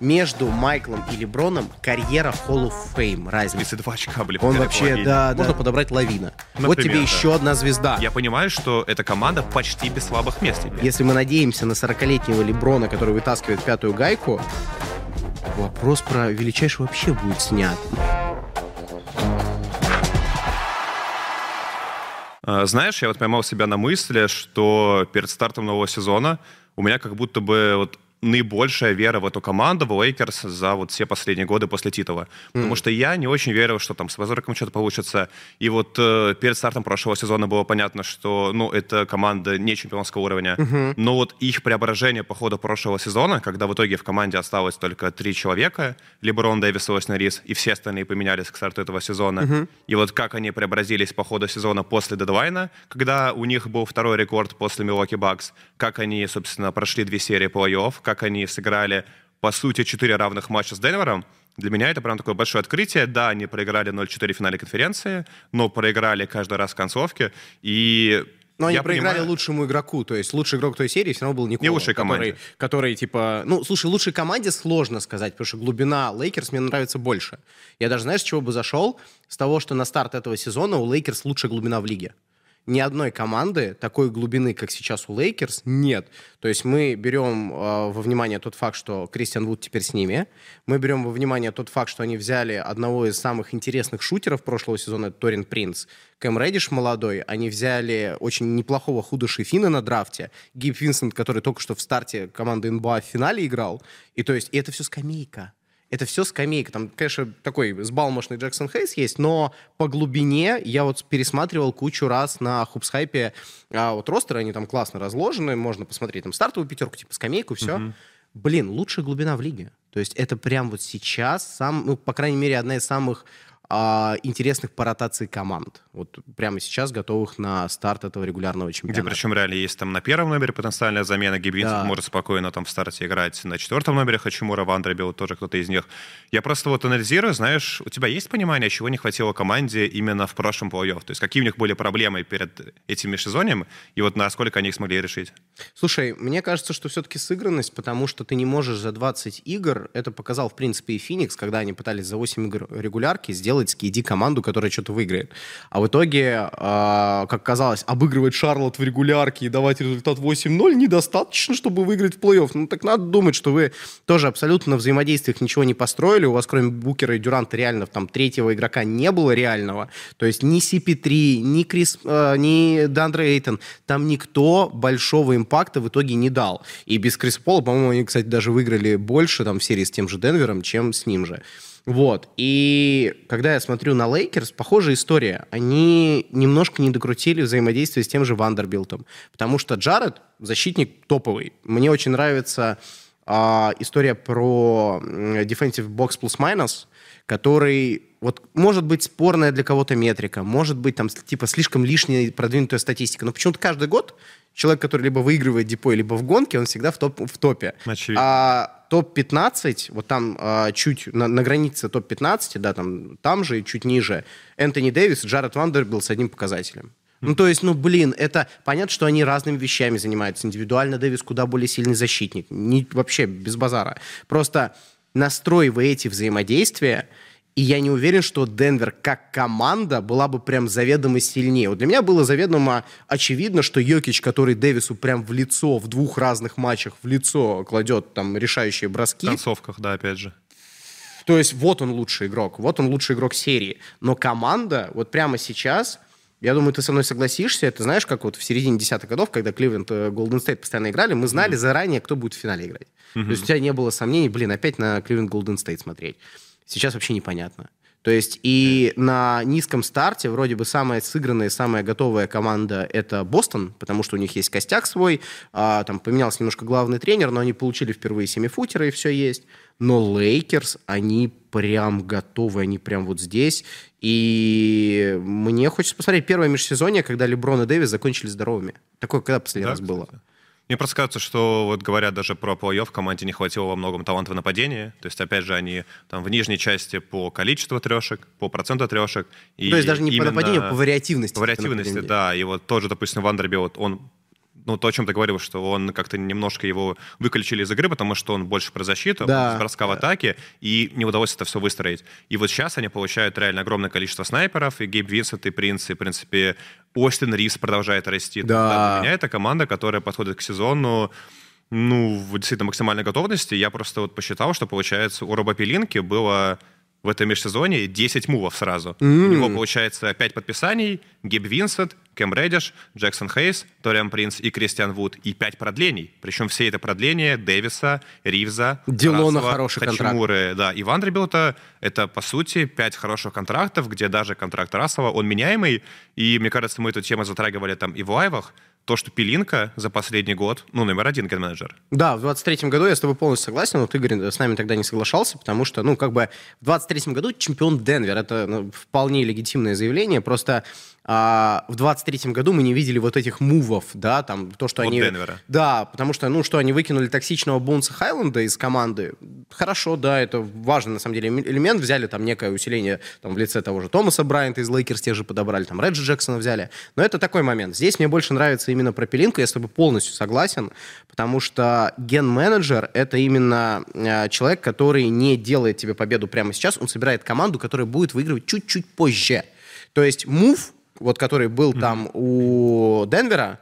Между Майклом и Леброном карьера Hall of Fame разница. 32 очка были. Он вообще, половине. да, можно подобрать лавина. вот Например, тебе да. еще одна звезда. Я понимаю, что эта команда почти без слабых мест теперь. Если мы надеемся на 40-летнего Леброна, который вытаскивает пятую гайку, вопрос про величайшего вообще будет снят. А, Знаешь, я вот поймал себя на мысли, что перед стартом нового сезона у меня как будто бы вот наибольшая вера в эту команду, в Лейкерс, за вот все последние годы после титула. Потому что я не очень верил, что там с Уэстбруком что-то получится. И вот э, перед стартом прошлого сезона было понятно, что, ну, это команда не чемпионского уровня. Но вот их преображение по ходу прошлого сезона, когда в итоге в команде осталось только три человека, Леброн, Дэвис и Остин Ривз, и все остальные поменялись к старту этого сезона. И вот как они преобразились по ходу сезона после дедлайна, когда у них был второй рекорд после Милуоки Бакс, как они, собственно, прошли две серии плей-офф, как они сыграли, по сути, четыре равных матча с Денвером, для меня это прям такое большое открытие. Да, они проиграли 0-4 в финале конференции, но проиграли каждый раз в концовке. И Но они я проиграли понимаю- лучшему игроку. То есть лучший игрок той серии все равно был Никола. Не лучшей команде. Который, который, типа... Ну, слушай, лучшей команде сложно сказать, потому что глубина Лейкерс мне нравится больше. Я даже, знаешь, с чего бы зашел? С того, что на старт этого сезона у Лейкерс лучшая глубина в лиге. Ни одной команды такой глубины, как сейчас у Лейкерс, нет. То есть мы берем э, во внимание тот факт, что Кристиан Вуд теперь с ними. Мы берем во внимание тот факт, что они взяли одного из самых интересных шутеров прошлого сезона, Торин Принц. Кэм Реддиш молодой. Они взяли очень неплохого Худыши Фина на драфте. Гиб Винсент, который только что в старте команды НБА в финале играл. И то есть и это все скамейка. Это все скамейка. Там, конечно, такой сбалмошный Джексон Хейс есть, но по глубине я вот пересматривал кучу раз на хупсхайпе а, вот ростеры, они там классно разложены, можно посмотреть там стартовую пятерку, типа скамейку, все. Блин, лучшая глубина в лиге. То есть это прям вот сейчас, сам, ну, по крайней мере, одна из самых а, интересных по ротации команд. Вот прямо сейчас готовых на старт этого регулярного Где чемпионата. причем реально есть там на первом номере потенциальная замена. Гибринцев Да. может спокойно там в старте играть. На четвертом номере Хачимура, Вандербилл, тоже кто-то из них. Я просто вот анализирую, знаешь, у тебя есть понимание, чего не хватило команде именно в прошлом плей-офф? То есть какие у них были проблемы перед этим межсезоньем, и вот насколько они их смогли решить? Слушай, мне кажется, что все-таки сыгранность, потому что ты не можешь за 20 игр, это показал, в принципе, и Феникс, когда они пытались за 8 игр регулярки сделать с KD команду, которая что-то выиграет. А в итоге, а, как казалось, обыгрывать Шарлот в регулярке и давать результат 8-0 недостаточно, чтобы выиграть в плей-офф. Ну, так надо думать, что вы тоже абсолютно на взаимодействиях ничего не построили. У вас, кроме Букера и Дюранта, реально там третьего игрока не было реального. То есть ни CP3, ни Крис, э, ни Деандре Эйтон, там никто большого импакта в итоге не дал. И без Крис Пола, по-моему, они, кстати, даже выиграли больше там в серии с тем же Денвером, чем с ним же. Вот. И когда я смотрю на Лейкерс, похожая история. Они немножко не докрутили взаимодействие с тем же Вандербилтом. Потому что Джаред защитник топовый. Мне очень нравится а, история про defensive box plus minus, который вот может быть спорная для кого-то метрика, может быть там типа слишком лишняя продвинутая статистика, но почему-то каждый год человек, который либо выигрывает депо, либо в гонке, он всегда в, топ, в топе. Очевидно. А топ-15, вот там а, чуть на, на границе топ-15, да, там, там же и чуть ниже, Энтони Дэвис Джаред Вандербилл с одним показателем. Ну, то есть, ну, блин, это понятно, что они разными вещами занимаются. Индивидуально Дэвис куда более сильный защитник. Не, вообще без базара. Просто настроивая эти взаимодействия, и я не уверен, что Денвер как команда была бы прям заведомо сильнее. Вот для меня было заведомо очевидно, что Йокич, который Дэвису прям в лицо, в двух разных матчах в лицо кладет там решающие В броски, концовках, да, опять же. то есть вот он лучший игрок, вот он лучший игрок серии. Но команда вот прямо сейчас, я думаю, ты со мной согласишься, это знаешь, как вот в середине десятых годов, когда Кливленд и Голден Стейт постоянно играли, мы знали заранее, кто будет в финале играть. То есть у тебя не было сомнений, блин, опять на Кливленд Голден Стейт смотреть. Сейчас вообще непонятно. То есть и на низком старте вроде бы самая сыгранная, самая готовая команда это Бостон, потому что у них есть костяк свой, а, там поменялся немножко главный тренер, но они получили впервые семифутера и все есть. Но Лейкерс, они прям готовы, они прям вот здесь. И мне хочется посмотреть первое межсезонье, когда Леброн и Дэвис закончили здоровыми. Такое когда последний Да, раз было? Мне просто кажется, что вот говорят даже про плей-офф, команде не хватило во многом таланта в нападении. То есть, опять же, они там в нижней части по количеству трешек, по проценту трешек. И То есть даже не по нападению, а по вариативности. По вариативности, да. И вот тоже, допустим, Вандербилт, он ну, то, о чем ты говорил, что он как-то немножко его выключили из игры, потому что он больше про защиту, Да. броска в атаке, и не удалось это все выстроить. И вот сейчас они получают реально огромное количество снайперов, и Гейб Винсент, и Принц, и, в принципе, Остин Ривз продолжает расти. Да. Для меня это команда, которая подходит к сезону ну, в действительно максимальной готовности. Я просто вот посчитал, что, получается, у Роба Пелинки было в этом межсезонье 10 мувов сразу. У него, получается, 5 подписаний, Гиб Винсент, Кэм Реддиш, Джексон Хейс, Ториан Принц и Кристиан Вуд. И 5 продлений. Причем все это продления Дэвиса, Ривза, Дилона Расова, хороший контракт. Да, и Вандребилта. Это, по сути, 5 хороших контрактов, где даже контракт Расова, он меняемый. И, мне кажется, мы эту тему затрагивали там и в лайвах. То, что Пелинка за последний год, ну, номер один ген-менеджер. Да, в 23-м году я с тобой полностью согласен, но ты, Игорь, с нами тогда не соглашался, потому что, ну, как бы в 23-м году чемпион Денвер, это ну, вполне легитимное заявление, просто а, в 23-м году мы не видели вот этих мувов, да, там, то, что От они... Денвера. Да, потому что, ну, что они выкинули токсичного Бонса Хайленда из команды, хорошо, да, это важный, на самом деле, элемент, взяли там некое усиление там, в лице того же Томаса Брайанта из Лейкерс те же подобрали, там, Реджи Джексона взяли, но это такой момент. Здесь мне больше нравится именно про Пелинка, я с тобой полностью согласен, потому что ген-менеджер — это именно э, человек, который не делает тебе победу прямо сейчас, он собирает команду, которая будет выигрывать чуть-чуть позже. То есть мув, вот который был там у Денвера,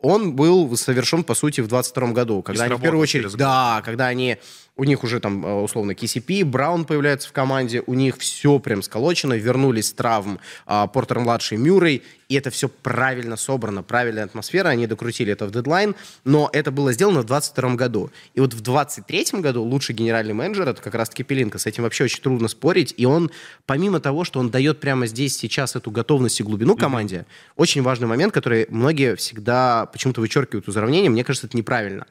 он был совершен, по сути, в 22 году, когда они в первую очередь... Да, когда они... У них уже там, э, условно, KCP, Браун появляется в команде, у них все прям сколочено, вернулись с травм а, Портер-младший, Мюррей, и это все правильно собрано, правильная атмосфера, они докрутили это в дедлайн, но это было сделано в 22 году. И вот в 23 году лучший генеральный менеджер, это как раз-таки Пелинка, с этим вообще очень трудно спорить, и он, помимо того, что он дает прямо здесь, сейчас эту готовность и глубину команде, очень важный момент, который многие всегда почему-то вычеркивают из уравнения, мне кажется, это неправильно.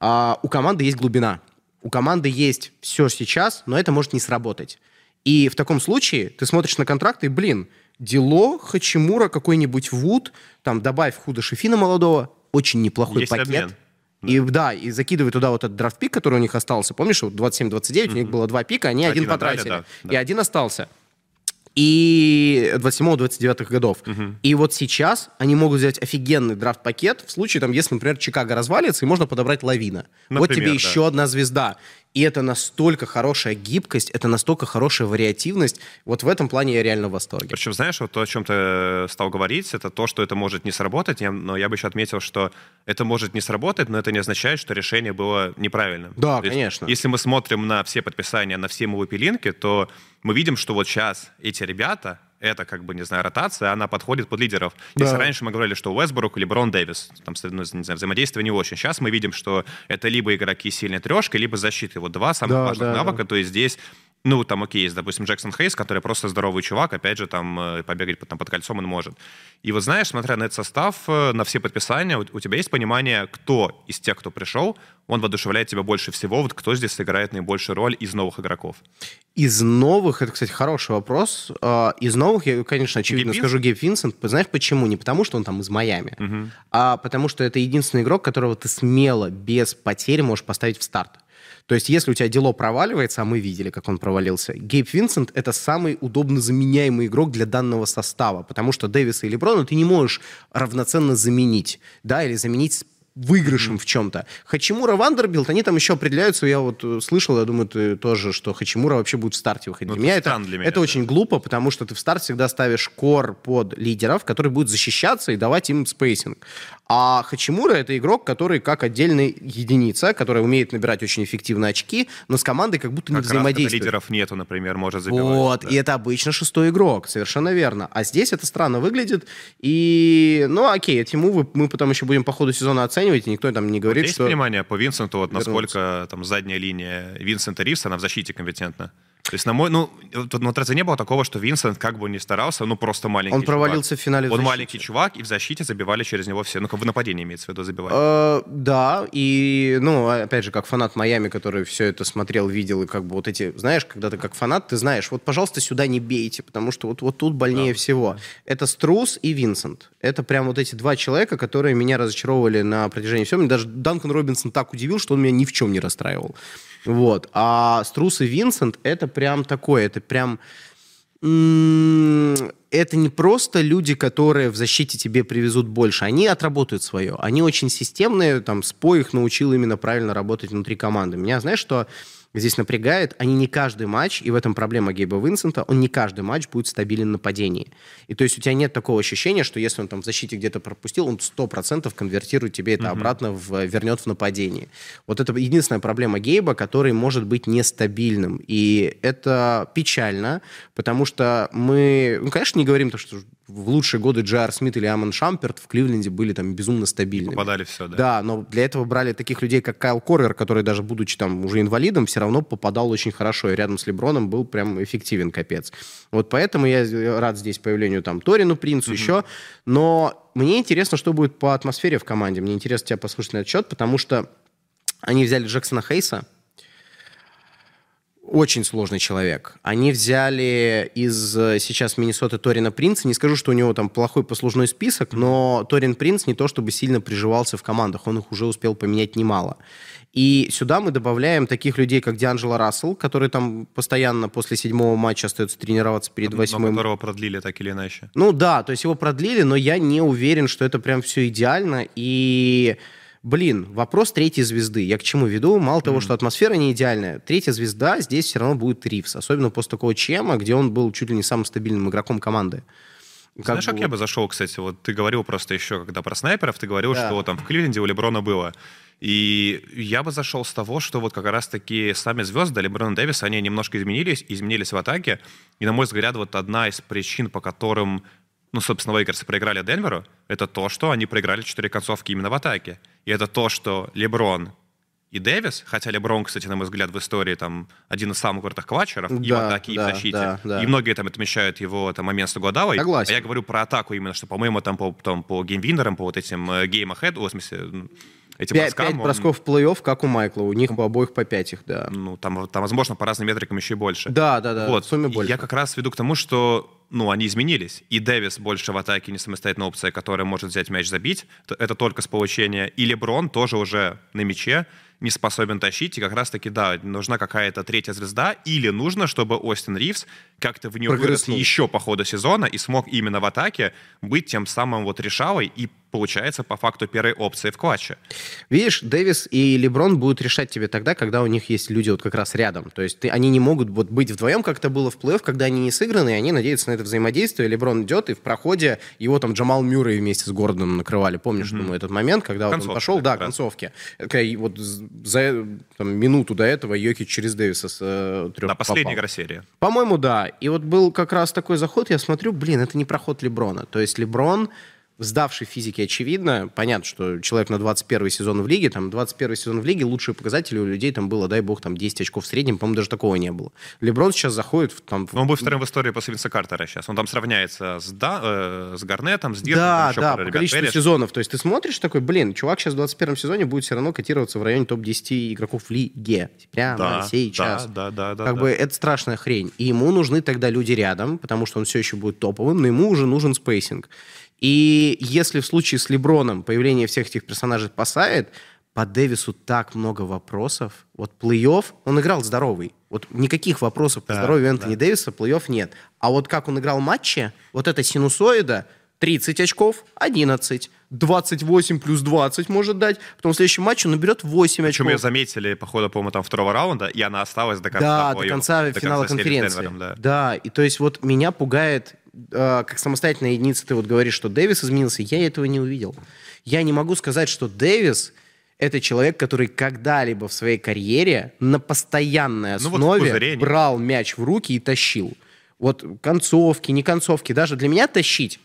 А, у команды есть глубина. У команды есть все сейчас, но это может не сработать. И в таком случае ты смотришь на контракты, и, блин, Дило, Хачимура, какой-нибудь Вуд, там добавь Худа Шефина молодого, очень неплохой Есть пакет. обмен. И да, и закидывай туда вот этот драфт-пик, который у них остался. Помнишь, вот 27-29, у них было два пика, они один, Один отдали, потратили. да, да. И один остался. И 27-29 годов. И вот сейчас они могут взять офигенный драфт-пакет в случае, там, если, например, Чикаго развалится, и можно подобрать Лавина. вот Например, тебе да. еще одна звезда. И это настолько хорошая гибкость, это настолько хорошая вариативность. Вот в этом плане я реально в восторге. Причем, знаешь, вот то, о чем ты стал говорить, это то, что это может не сработать, я- но я бы еще отметил, что это может не сработать, но это не означает, что решение было неправильным. Да, То есть, конечно. Если мы смотрим на все подписания, на все его пилинки, то мы видим, что вот сейчас эти ребята, это как бы, не знаю, ротация, она подходит под лидеров. Если Да. раньше мы говорили, что Уэсбрук или Брон Дэвис, там, ну, не знаю, взаимодействие не очень. Сейчас мы видим, что это либо игроки сильной трешкой, либо защиты. Вот два самых Да, важных да, навыка. То есть здесь ну, там, окей, есть, допустим, Джексон Хейс, который просто здоровый чувак, опять же, там, э, побегать под, там, под кольцом он может. И вот знаешь, смотря на этот состав, э, на все подписания, у, у тебя есть понимание, кто из тех, кто пришел, он воодушевляет тебя больше всего, вот кто здесь сыграет наибольшую роль из новых игроков? Из новых, это, кстати, хороший вопрос. А, Из новых, я, конечно, очевидно Гейб скажу Гейб Винсент. Знаешь почему? Не потому, что он там из Майами, а потому что это единственный игрок, которого ты смело, без потерь можешь поставить в старт. То есть, если у тебя дело проваливается, а мы видели, как он провалился, Гейб Винсент — это самый удобно заменяемый игрок для данного состава, потому что Дэвиса и Леброна ты не можешь равноценно заменить, да, или заменить выигрышем в чем-то. Хачимура, Вандербилт, они там еще определяются. Я вот э, слышал, я думаю, ты тоже, что Хачимура вообще будет в старте выходить. Ну, для меня это для меня, это да. очень глупо, потому что ты в старт всегда ставишь core под лидеров, который будет защищаться и давать им spacing. А Хачимура это игрок, который как отдельная единица, которая умеет набирать очень эффективно очки, но с командой как будто не Как взаимодействует. лидеров нету, например, может забивать. Вот, да. и это обычно шестой игрок, совершенно верно. А здесь это странно выглядит. И, ну, окей, эти мувы мы потом еще будем по ходу сезона оценивать, и никто там не говорит, Есть что... понимание по Винсенту, вот вернуться. насколько там задняя линия Винсента Ривса, она в защите компетентна? То есть, на мой, ну, вот на Традзе не было такого, что Винсент, как бы он ни старался, ну, просто маленький Он чувак. провалился в финале в Он защите. маленький чувак, и в защите забивали через него все. Ну, как в нападении имеется в виду забивали. Э, да, и, ну, опять же, как фанат Майами, который все это смотрел, видел, и как бы вот эти, знаешь, когда ты как фанат, ты знаешь, вот, пожалуйста, сюда не бейте, потому что вот, вот тут больнее всего. Это Струс и Винсент. Это прям вот эти два человека, которые меня разочаровывали на протяжении всего. Мне даже Данкан Робинсон так удивил, что он меня ни в чем не расстраивал. Вот. А Струс и Винсент это прям такое, это прям это не просто люди, которые в защите тебе привезут больше, они отработают свое. Они очень системные, там, Спо их научил именно правильно работать внутри команды. Меня, знаешь, что здесь напрягает, они не каждый матч, и в этом проблема Гейба Винсента, он не каждый матч будет стабилен в нападении. И то есть у тебя нет такого ощущения, что если он там в защите где-то пропустил, он 100% конвертирует тебе это mm-hmm. обратно, в, вернет в нападение. Вот это единственная проблема Гейба, который может быть нестабильным. И это печально, потому что мы, ну, конечно, не говорим то, что в лучшие годы Джар Смит или Амон Шамперт в Кливленде были там безумно стабильными. Попадали все, да. Да, но для этого брали таких людей, как Кайл Коррер, который даже будучи там уже инвалидом, все равно попадал очень хорошо, и рядом с Леброном был прям эффективен капец. Вот поэтому я рад здесь появлению там Торину Принцу, mm-hmm. еще, но мне интересно, что будет по атмосфере в команде, мне интересно тебя послушать на этот счет, потому что они взяли Джексона Хейса, очень сложный человек. Они взяли из э, сейчас Миннесоты Торина Принца. Не скажу, что у него там плохой послужной список, но Торин Принц не то чтобы сильно приживался в командах. Он их уже успел поменять немало. И сюда мы добавляем таких людей, как Дианджело Рассел, который там постоянно после седьмого матча остается тренироваться перед восьмым. Но которого продлили так или иначе. Ну да, то есть его продлили, но я не уверен, что это прям все идеально. И Блин, вопрос третьей звезды. Я к чему веду? Мало mm-hmm. того, что атмосфера не идеальная, третья звезда здесь все равно будет Ривз. Особенно после такого чема, где он был чуть ли не самым стабильным игроком команды. Как Знаешь, бы... как я бы зашел, кстати, вот ты говорил просто еще, когда про снайперов, ты говорил, да. что там в Кливленде у Леброна было. И я бы зашел с того, что вот как раз-таки сами звезды Леброна Дэвиса, они немножко изменились, изменились в атаке. И, на мой взгляд, вот одна из причин, по которым ну, собственно, Лейкерсы проиграли Денверу, это то, что они проиграли четыре концовки именно в атаке. И это то, что Леброн и Дэвис, хотя Леброн, кстати, на мой взгляд, в истории там один из самых крутых клатчеров да, и в атаке, да, и в защите. Да, да. И многие там отмечают его там момент с Гуадалой. Согласен. А я говорю про атаку именно, что, по-моему, там по, там, по геймвинерам, по вот этим э, ahead, в смысле, этим Пять, броскам. Пять он... бросков в плей-офф, как у Майкла. У них по обоих по пять их, да. Ну, там, там, возможно, по разным метрикам еще и больше. Да, да, да. Вот. В сумме больше. Я как раз веду к тому, что ну, они изменились. И Дэвис больше в атаке не самостоятельная опция, которая может взять мяч забить. Это только с получения. И Леброн тоже уже на мяче не способен тащить. И как раз-таки, да, нужна какая-то третья звезда. Или нужно, чтобы Остин Ривз как-то в нее вырос еще по ходу сезона и смог именно в атаке быть тем самым вот решалой и получается по факту первой опции в клатче. Видишь, Дэвис и Леброн будут решать тебе тогда, когда у них есть люди вот как раз рядом. То есть ты, они не могут вот быть вдвоем, как это было в плей-офф, когда они не сыграны, и они надеются на это взаимодействие. Леброн идет, и в проходе его там Джамал Мюррей вместе с Гордоном накрывали. Помнишь, mm-hmm. думаю, этот момент, когда вот он пошел, да, концовки. Вот за там, минуту до этого Йоки через Дэвиса с э, трех На последней игра серии. По-моему, да. И вот был как раз такой заход, я смотрю, блин, это не проход Леброна. То есть Леброн сдавший физике очевидно. Понятно, что человек на 21 сезон в лиге, там 21 сезон в лиге, лучшие показатели у людей там было, дай бог, там 10 очков в среднем, по-моему, даже такого не было. Леброн сейчас заходит в там... Но он будет вторым в истории после Винса Картера сейчас. Он там сравняется с, да, э, с Гарнетом, с Дирком. Да, да, по количеству Переш. сезонов. То есть ты смотришь такой, блин, чувак сейчас в 21 сезоне будет все равно котироваться в районе топ-10 игроков в лиге. Прямо да, сейчас. Да, да, да. Как да, бы да. это страшная хрень. И ему нужны тогда люди рядом, потому что он все еще будет топовым, но ему уже нужен spacing. И если в случае с Леброном появление всех этих персонажей спасает, по Дэвису так много вопросов. Вот плей-офф, он играл здоровый. Вот никаких вопросов по да, здоровью Энтони да. Дэвиса, плей-офф нет. А вот как он играл матче, вот эта синусоида, 30 очков, 11. 28 плюс 20 может дать. Потом в следующем матче он наберет 8 очков. Причем ее заметили по ходу, по-моему, там второго раунда, и она осталась до конца. Да, до конца финала конца конференции. Денвером, да. да, и то есть вот меня пугает как самостоятельная единица, ты вот говоришь, что Дэвис изменился, я этого не увидел. Я не могу сказать, что Дэвис это человек, который когда-либо в своей карьере на постоянной основе ну, вот брал мяч в руки и тащил. Вот концовки, не концовки, даже для меня тащить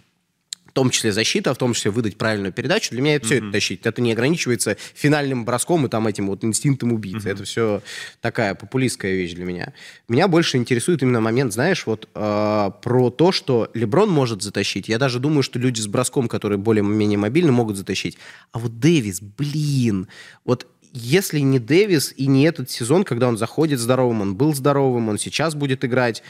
том числе защита, в том числе выдать правильную передачу. Для меня это все mm-hmm. это тащить. Это не ограничивается финальным броском и там этим вот инстинктом убийцы. Mm-hmm. Это все такая популистская вещь для меня. Меня больше интересует именно момент, знаешь, вот э, про то, что Леброн может затащить. Я даже думаю, что люди с броском, которые более-менее мобильны, могут затащить. А вот Дэвис, блин, вот если не Дэвис и не этот сезон, когда он заходит здоровым, он был здоровым, он сейчас будет играть,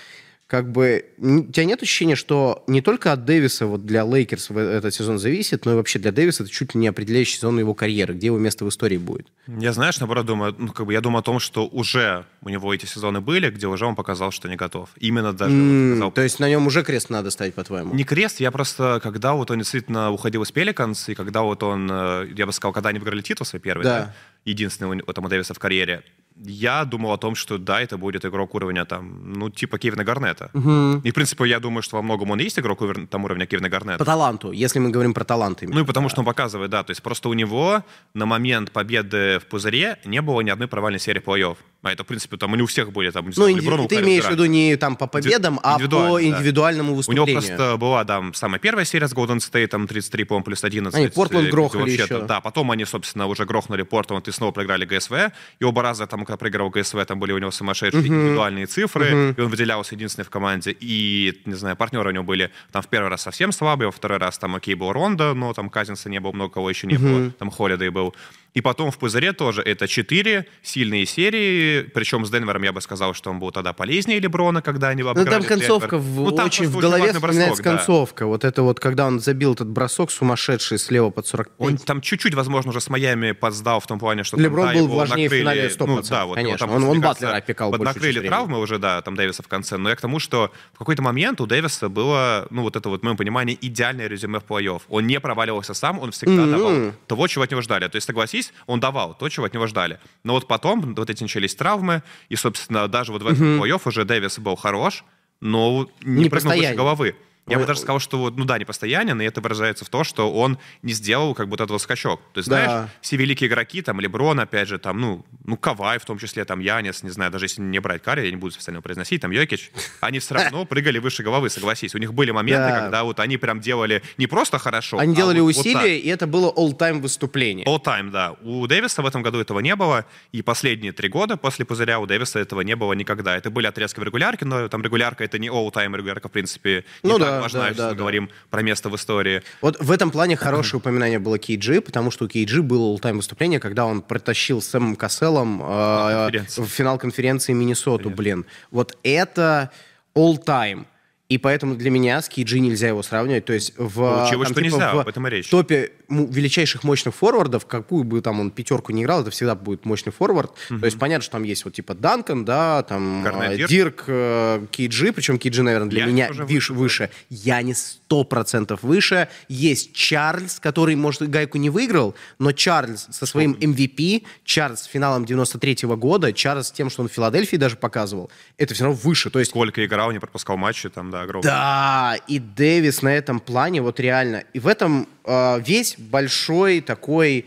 как бы у тебя нет ощущения, что не только от Дэвиса вот для Лейкерс этот сезон зависит, но и вообще для Дэвиса это чуть ли не определяющий сезон его карьеры, где его место в истории будет. Я, знаешь, наоборот, думаю, ну, как бы я думаю о том, что уже у него эти сезоны были, где уже он показал, что не готов. Именно даже вот М, сказал, то есть на нем уже крест надо ставить, по-твоему? Не крест, я просто, когда вот он действительно уходил из Пеликанс, и когда вот он, э, я бы сказал, когда они выиграли титул свой первый, Да. да, единственный у у Дэвиса в карьере, я думал о том, что да, это будет игрок уровня там, ну, типа Кевина Гарнета. И, в принципе, я думаю, что во многом он есть игрок увер- там уровня Кевина Гарнета. По таланту, если мы говорим про талант именно. Ну и потому что он показывает, да, то есть просто у него на момент победы в пузыре не было ни одной провальной серии плей-офф. А это, в принципе, там не у всех были, там, не Ну, знаю, ты имеешь в виду не там по победам, а по индивидуально, да. индивидуальному У него выступлению. просто была, да, самая первая серия с Golden State, там 33, по-моему, плюс 11. Они где грохали вообще-то- еще. Да, потом они, собственно, уже грохнули Портленд и снова проиграли ГСВ. И оба раза, там, когда проиграл ГСВ, там были у него сумасшедшие индивидуальные цифры, и он выделялся единственный в команде. И, не знаю, партнеры у него были там в первый раз совсем слабые, во второй раз там окей был Ронда, но там Казинса не было, много кого еще не было, там Холидей был. И потом в пузыре тоже это четыре сильные серии, причем с Денвером я бы сказал, что он был тогда полезнее Леброна, когда они Ну, обыграли там концовка в- Ну, там очень в голове важный вспоминается бросок, да. концовка. Вот это вот, когда он забил этот бросок сумасшедший слева под 45. Он там чуть-чуть, возможно, уже с Майами подсдал в том плане, что... Леброн там, да, был важнее в накрыли- финале 100%, Ну, да, вот, конечно. там, Он- он мне кажется, Батлера опекал большую Поднакрыли часть травмы уже, да, там Дэвиса в конце. Но я к тому, что в какой-то момент у Дэвиса было, ну, вот это вот, в моем понимании, идеальное резюме в плей-офф. Он не проваливался сам, он всегда Мгм. давал того, чего от него ждали. То есть, согласись, он давал то, чего от него ждали. Но вот потом вот эти начались травмы, и, собственно, даже вот в этом плей-офф уже Дэвис был хорош, но не, Не прыгнул выше постоянен. головы. Я бы даже сказал, что вот, ну да, не постоянен, и это выражается в том, что он не сделал как будто этого скачок. То есть, Да. знаешь, все великие игроки, там, Леброн, опять же, там, ну, ну, Кавай в том числе, там, Янис, не знаю, даже если не брать Карри, я не буду специально произносить, там, Йокич, они все равно прыгали выше головы, согласись. У них были моменты, Да. когда вот они прям делали не просто хорошо, Они а делали вот- вот усилия, так. и это было all-time выступление. All time, да. У Дэвиса в этом году этого не было, и последние три года после пузыря у Дэвиса этого не было никогда. Это были отрезки в регулярке, но там регулярка это не all time регулярка, в принципе, Ну так да, важна, да, если да, мы да. говорим про место в истории. Вот в этом плане хорошее упоминание было Кейджи, потому что у Кейджи было all-time выступление, когда он протащил с Сэмом Касселом э, конференции. в финал конференции Миннесоту, блин. Вот это all-time. И поэтому для меня с Кейджи нельзя его сравнивать. То есть в, Получилось, там, что типа, нельзя, в об этом и речь. топе величайших мощных форвардов, какую бы там он пятерку не играл, это всегда будет мощный форвард. То есть понятно, что там есть вот типа Данкан, да, там Гарнет, э, Дирк. Дирк, э, Кейджи, причем Кейджи, наверное, для Янис меня выше, выше. Янис 100% выше. Есть Чарльз, который, может, гайку не выиграл, но Чарльз со своим MVP, Чарльз с финалом 93 года, Чарльз с тем, что он в Филадельфии даже показывал, это все равно выше. То есть Сколько играл, не пропускал матчи, там, да, огромное. да, и Дэвис на этом плане вот реально. И в этом э, весь большой такой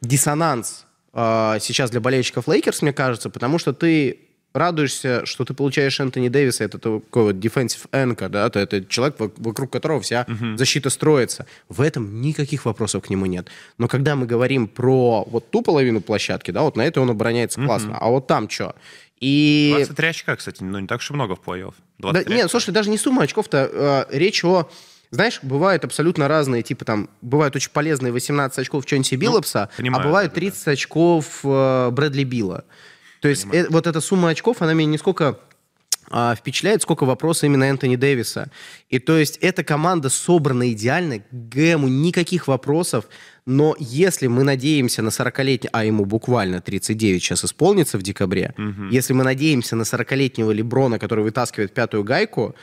диссонанс э, сейчас для болельщиков Лейкерс, мне кажется, потому что ты радуешься, что ты получаешь Энтони Дэвиса, это такой вот defensive anchor, да, это, это человек, вок- вокруг которого вся защита строится. В этом никаких вопросов к нему нет. Но когда мы говорим про вот ту половину площадки, да, вот на этой он обороняется классно, а вот там что? И... 23 очка, кстати, ну не так уж и много в плей-офф. Да, 23 нет, очка. слушай, даже не сумма очков-то, э, речь о... Знаешь, бывают абсолютно разные, типа там, бывают очень полезные 18 очков Чонси Биллопса, а понимаю, бывают да-да-да. 30 очков э, Брэдли Билла. То есть э, вот эта сумма очков, она меня не сколько а, впечатляет, сколько вопросов именно Энтони Дэвиса. И то есть эта команда собрана идеально, к Гэму никаких вопросов, но если мы надеемся на 40-летнего, а ему буквально 39 сейчас исполнится в декабре, если мы надеемся на 40-летнего Леброна, который вытаскивает пятую гайку,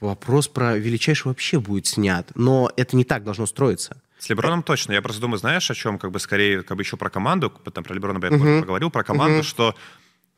вопрос про величайший вообще будет снят. Но это не так должно строиться. С Леброном точно. Я просто думаю, знаешь, о чем, как бы скорее, как бы еще про команду, там про Леброна я позже поговорил, про команду, что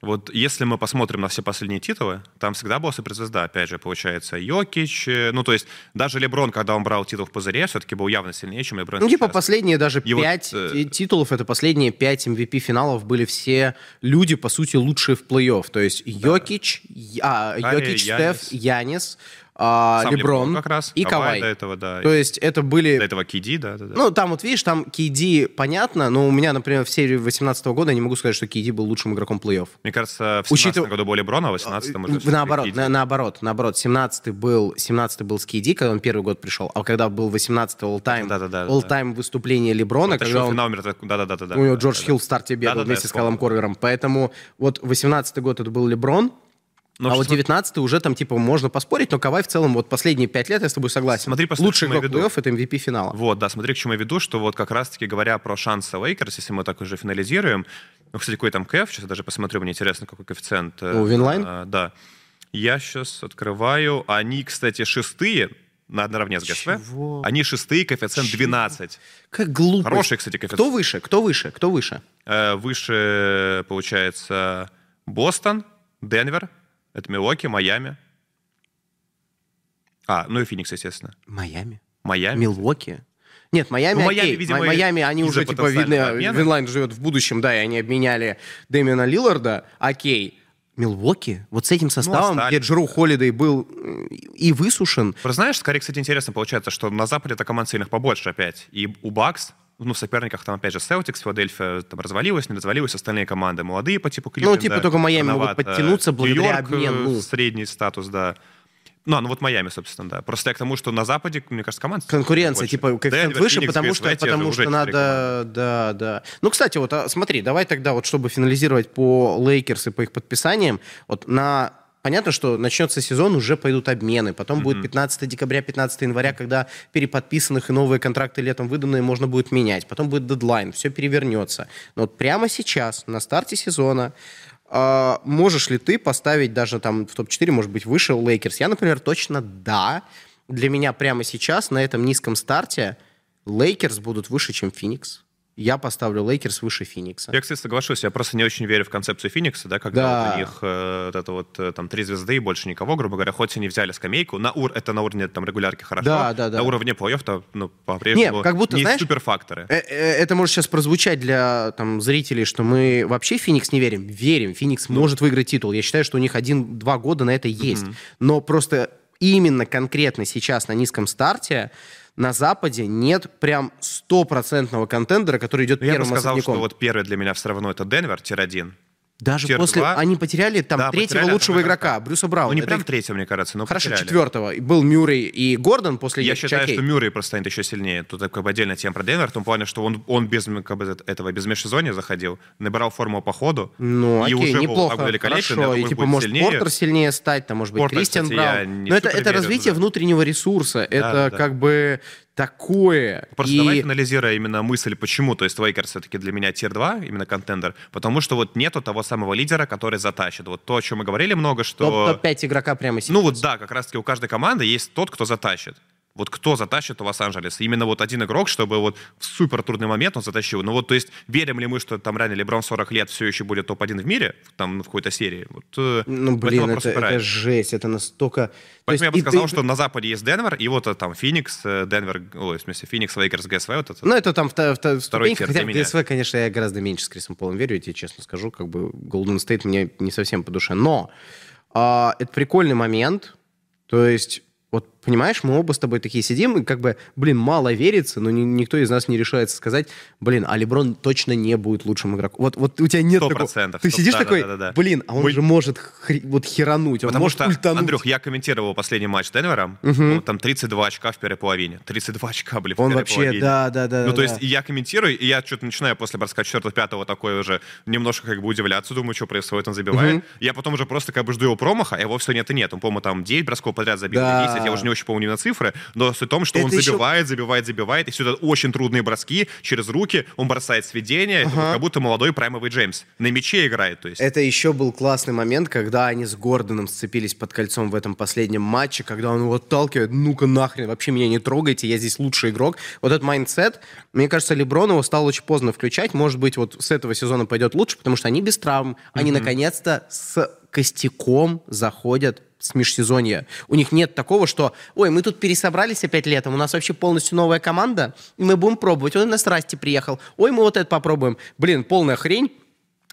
вот если мы посмотрим на все последние титулы, там всегда была суперзвезда, опять же, получается, Йокич, э, ну, то есть даже Леброн, когда он брал титул в пузыре, все-таки был явно сильнее, чем Леброн Ну, типа сейчас. последние даже И вот, пять э, ти- титулов, это последние пять MVP-финалов были все люди, по сути, лучшие в плей-офф. То есть Йокич, Я- а, Йокич, Янис. Стеф, Янис, а, Сам Леброн как раз, и Кавай до этого, да. То есть это были... До этого Киди, да, да, да. Ну, там вот видишь, там KD понятно, но у меня, например, в серии 18 года я не могу сказать, что KD был лучшим игроком плей-офф. Мне кажется, в 17 учитывая- году был Леброн, а в 18 уже наоборот, KD. на- наоборот, наоборот. 17 был, 17 был с KD, когда он первый год пришел, а когда был 18 all-time, Да-да-да, all-time выступление Леброна, Тащил когда он финал мира, да-да-да. да, У него да, Джордж да, Хилл в старте бегал Да-да-да, вместе я с Кайлом. Корвером. Поэтому вот 18 год это был Леброн, Но а вот см- 19 уже там, типа, можно поспорить, но Кавай в целом вот последние пять лет, я с тобой согласен. Смотри, Лучший игрок плей-офф — это MVP финала. Вот, да, смотри, к чему я веду, что вот как раз-таки говоря про шансы Лейкерс, если мы так уже финализируем, ну, кстати, какой там кэф, сейчас я даже посмотрю, мне интересно, какой коэффициент. э, У Винлайн? э, Да. Я сейчас открываю, они, кстати, шестые, на наравне с ГСВ. Чего? Они шестые, коэффициент Чего? 12. Как глупо. Хороший, кстати, коэффициент. Кто выше? Кто выше? Кто выше? Э, Выше, получается, Бостон, Денвер, это Милуоки, Майами. А, ну и Феникс, естественно. Майами. Майами. Милуоки. Нет, Майами, Ну, Майами, видимо, Ма- Майами, они уже, типа, видно, обмена. Винлайн живет в будущем, да, и они обменяли Дэмиана Лилларда, окей. Милуоки, вот с этим составом, остались, где Джеру Холидей был м, и высушен, Просто знаешь, скорее, кстати, интересно получается, что на Западе это команд сильных побольше опять. И у Бакс, ну, в соперниках там, опять же, Селтикс, Филадельфия там развалилась, не развалилась, остальные команды молодые по типу Кливленда. типа, только Майами могут рановато. подтянуться благодаря Нью-Йорк, э, обмену. средний статус, да. Ну, а, ну вот Майами, собственно, да. Просто я к тому, что на Западе, мне кажется, команд конкуренция, типа, коэффициент Денвер, выше, Феникс, потому что, потому что надо, да, да. Ну, кстати, вот а, смотри, давай тогда вот, чтобы финализировать по Лейкерс и по их подписаниям, вот на Понятно, что начнется сезон, уже пойдут обмены. Потом будет 15 декабря, 15 января, когда переподписанных и новые контракты летом выданные можно будет менять. Потом будет дедлайн, все перевернется. Но вот прямо сейчас, на старте сезона, а, можешь ли ты поставить даже там в топ-4, может быть, выше Лейкерс? Я, например, точно да. Для меня прямо сейчас на этом низком старте Лейкерс будут выше, чем Феникс. Я поставлю Лейкерс выше Феникса. Я, кстати, соглашусь. Я просто не очень верю в концепцию Феникса, да, когда Да. вот у них э, вот это вот э, там три звезды и больше никого, грубо говоря, хоть они взяли скамейку, на ур это на уровне там регулярки хорошо, Да, да, да. на уровне плей-оффа, ну, по-прежнему Не, как будто, не знаешь, суперфакторы. Э, э, Это может сейчас прозвучать для там, зрителей, что мы вообще Феникс не верим. Верим. Феникс Ну. может выиграть титул. Я считаю, что у них один-два года на это есть. Но просто именно конкретно сейчас на низком старте на Западе нет прям стопроцентного контендера, который идет Ну, Я бы первым сказал, особняком. что вот первый для меня все равно это Денвер, tier-1. Даже tier после... два. Они потеряли там Да, третьего потеряли лучшего одного игрока, Брюса Брауна. Ну, не Это прям их- третьего, мне кажется, но Хорошо, потеряли. четвертого. Был Мюррей и Гордон после Я считаю, окей. что Мюррей просто станет еще сильнее. Тут как бы отдельная тема про Денвер, в том плане, что он, он без как бы, этого без межсезонья заходил, набирал форму по ходу. Ну, и окей, уже был неплохо, я хорошо. думаю, и, типа, может, сильнее. Портер сильнее стать, там, может быть, Портер, Кристиан кстати, Браун. Но это, это развитие да. внутреннего ресурса. это да. как бы такое. Просто И- давай финализируя именно мысль, почему, то есть Лейкерс все-таки для меня tier-2, именно contender, потому что вот нету того самого лидера, который затащит. Вот то, о чем мы говорили много, что... Топ- Топ-5 игрока прямо сейчас. Ну вот да, как раз-таки у каждой команды есть тот, кто затащит. Вот кто затащит у Лос-Анджелес? Именно вот один игрок, чтобы вот в супер трудный момент он затащил. Ну вот, то есть, верим ли мы, что там ранее Леброн 40 лет все еще будет топ-1 в мире, там в какой-то серии? Вот, э, Ну, блин, это, это жесть, это настолько... То Поэтому я бы сказал, ты- что на Западе есть Денвер, и вот э, там Феникс, э, Денвер, ой, в смысле, Феникс, Лейкерс, ГСВ, вот это. Ну, это там Второй ступенька, хотя меня. ГСВ, конечно, я гораздо меньше с Крисом Полом верю, я тебе честно скажу, как бы Golden State мне не совсем по душе. Но а, это прикольный момент, то есть... Вот, понимаешь, мы оба с тобой такие сидим, и как бы, блин, мало верится, но ни- никто из нас не решается сказать, блин, а Леброн точно не будет лучшим игроком. Вот, вот у тебя нет Сто такого... процентов. Ты сидишь да, такой, да, да, да. блин, а он Мы- же может хри- вот херануть, он Потому может что, ультануть. Андрюх, я комментировал последний матч с Денвером, ну, там 32 очка в первой половине. 32 очка были в Он первой вообще, половине. да, да, да. Ну, да, то есть да. я комментирую, и я что-то начинаю после броска 4-5 такой уже немножко как бы удивляться, думаю, что происходит, он забивает. Я потом уже просто как бы жду его промаха, а его все нет и нет. Он, по-моему, там 9 бросков подряд забил, Да. 10, я уже не очень помню на цифры, но суть в том, что Это он еще- забивает, забивает, забивает, и все это очень трудные броски через руки, он бросает сведения, это вот как будто молодой праймовый Джеймс. На мяче играет, то есть. Это еще был классный момент, когда они с Гордоном сцепились под кольцом в этом последнем матче, когда он его отталкивает, ну-ка нахрен, вообще меня не трогайте, я здесь лучший игрок. Вот этот mindset, мне кажется, Леброн его стал очень поздно включать, может быть, вот с этого сезона пойдет лучше, потому что они без травм, они наконец-то с костяком заходят с межсезонья. У них нет такого, что, ой, мы тут пересобрались опять летом, у нас вообще полностью новая команда, и мы будем пробовать. Он на страсти приехал. Ой, мы вот это попробуем. Блин, полная хрень.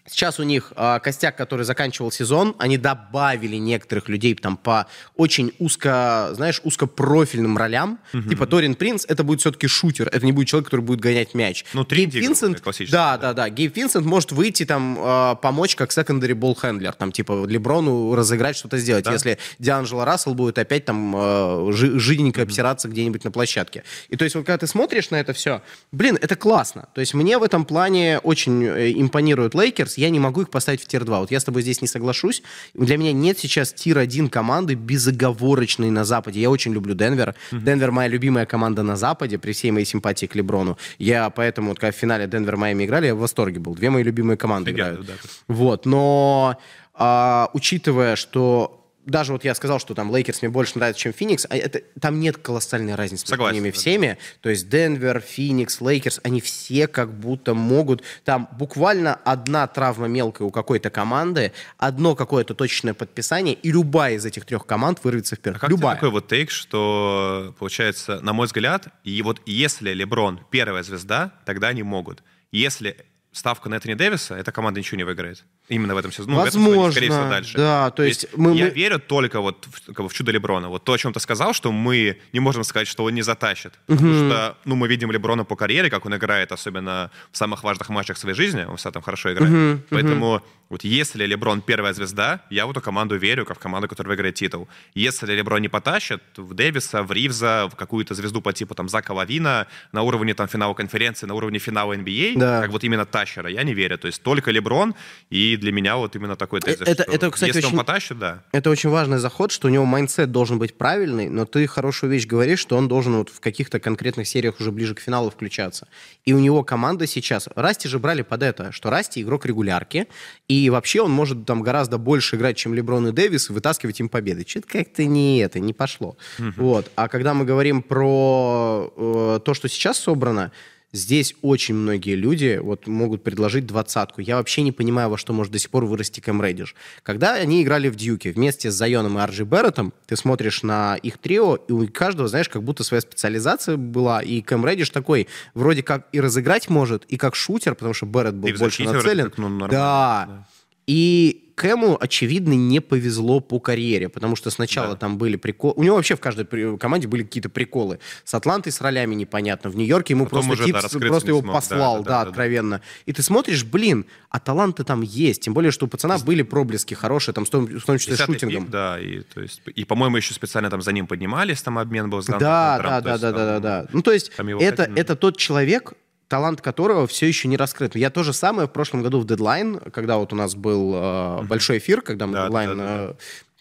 Сейчас у них а, костяк, который заканчивал сезон, они добавили некоторых людей там по очень узко, знаешь, узкопрофильным ролям. Типа Торин Принц, это будет все-таки шутер, это не будет человек, который будет гонять мяч. Ну, Гейб Винсент, классический, да, да. да, да, Гейб Винсент может выйти там а, помочь как secondary ball handler, там типа Леброну разыграть что-то сделать, Да. если Дианджело Рассел будет опять там а, жи- жиденько обсираться где-нибудь на площадке. И то есть вот когда ты смотришь на это все, блин, это классно. То есть мне в этом плане очень э, импонирует Лейкерс, Лейкерс, я не могу их поставить в tier-2. Вот я с тобой здесь не соглашусь. Для меня нет сейчас tier-1 команды безоговорочной на Западе. Я очень люблю Денвер. Mm-hmm. Денвер моя любимая команда на Западе, при всей моей симпатии к Леброну. Я поэтому, вот, когда в финале Денвер-Майами играли, я в восторге был. Две мои любимые команды Фигня, играют. Да. Вот, но а, учитывая, что даже вот я сказал, что там Лейкерс мне больше нравится, чем Феникс, а это, там нет колоссальной разницы Согласен, между ними всеми. То есть Денвер, Феникс, Лейкерс, они все как будто могут... Там буквально одна травма мелкая у какой-то команды, одно какое-то точное подписание, и любая из этих трех команд вырвется вперед. А как любая. такой вот тейк, что, получается, на мой взгляд, и вот если Леброн первая звезда, тогда они могут. Если ставка на Энтони Дэвиса, эта команда ничего не выиграет. Именно в этом сезоне. Ну, Возможно, в этом сезоне, скорее всего, дальше. Да, то, то есть, есть мы, я мы... верю только вот в, как бы, в чудо Леброна. Вот то, о чем ты сказал, что мы не можем сказать, что он не затащит. Угу. Потому что, ну, мы видим Леброна по карьере, как он играет, особенно в самых важных матчах своей жизни. Он всегда там хорошо играет. Угу. Поэтому угу. вот если Леброн первая звезда, я в эту команду верю, как в команду, которая выиграет титул. Если Леброн не потащит в Дэвиса, в Ривза, в какую-то звезду по типу там Зака Лавина на уровне там финала конференции, на уровне финала NBA, а, да. как вот именно тащера, я не верю. То есть только Леброн, и для меня вот именно такой тезис, это, это, кстати, если очень, он потащит, да. Это очень важный заход, что у него mindset должен быть правильный, но ты хорошую вещь говоришь, что он должен вот в каких-то конкретных сериях уже ближе к финалу включаться. И у него команда сейчас... Расти же брали под это, что Расти игрок регулярки, и вообще он может там гораздо больше играть, чем Леброн и Дэвис, и вытаскивать им победы. Что-то как-то не это, не пошло. Угу. Вот. А когда мы говорим про э, то, что сейчас собрано, Здесь очень многие люди вот могут предложить двадцатку. Я вообще не понимаю, во что может до сих пор вырасти Кэм Реддиш. Когда они играли в Дьюке вместе с Зайоном и Арджи Берреттом, ты смотришь на их трио, и у каждого, знаешь, как будто своя специализация была. И Кэм Реддиш такой вроде как и разыграть может, и как шутер, потому что Берретт был и больше нацелен. Как, ну, да. да. И Кэму, очевидно, не повезло по карьере, потому что сначала да. там были приколы. У него вообще в каждой команде были какие-то приколы. С Атлантой с ролями непонятно. В Нью-Йорке ему Потом просто Типс да, просто его смог. послал, да, да, да, да откровенно. Да. И ты смотришь, блин, а таланты там есть. Тем более, что у пацана были проблески хорошие, там, в том, в том числе с шутингом. Пик, да, и, то есть, и, по-моему, еще специально там за ним поднимались, там обмен был. Да, да, да, да, да, да, да. Ну, то есть, это, это тот человек, талант которого все еще не раскрыт. Я то же самое в прошлом году в Дедлайн, когда вот у нас был э, большой эфир, когда мы Дедлайн да, да, да, э,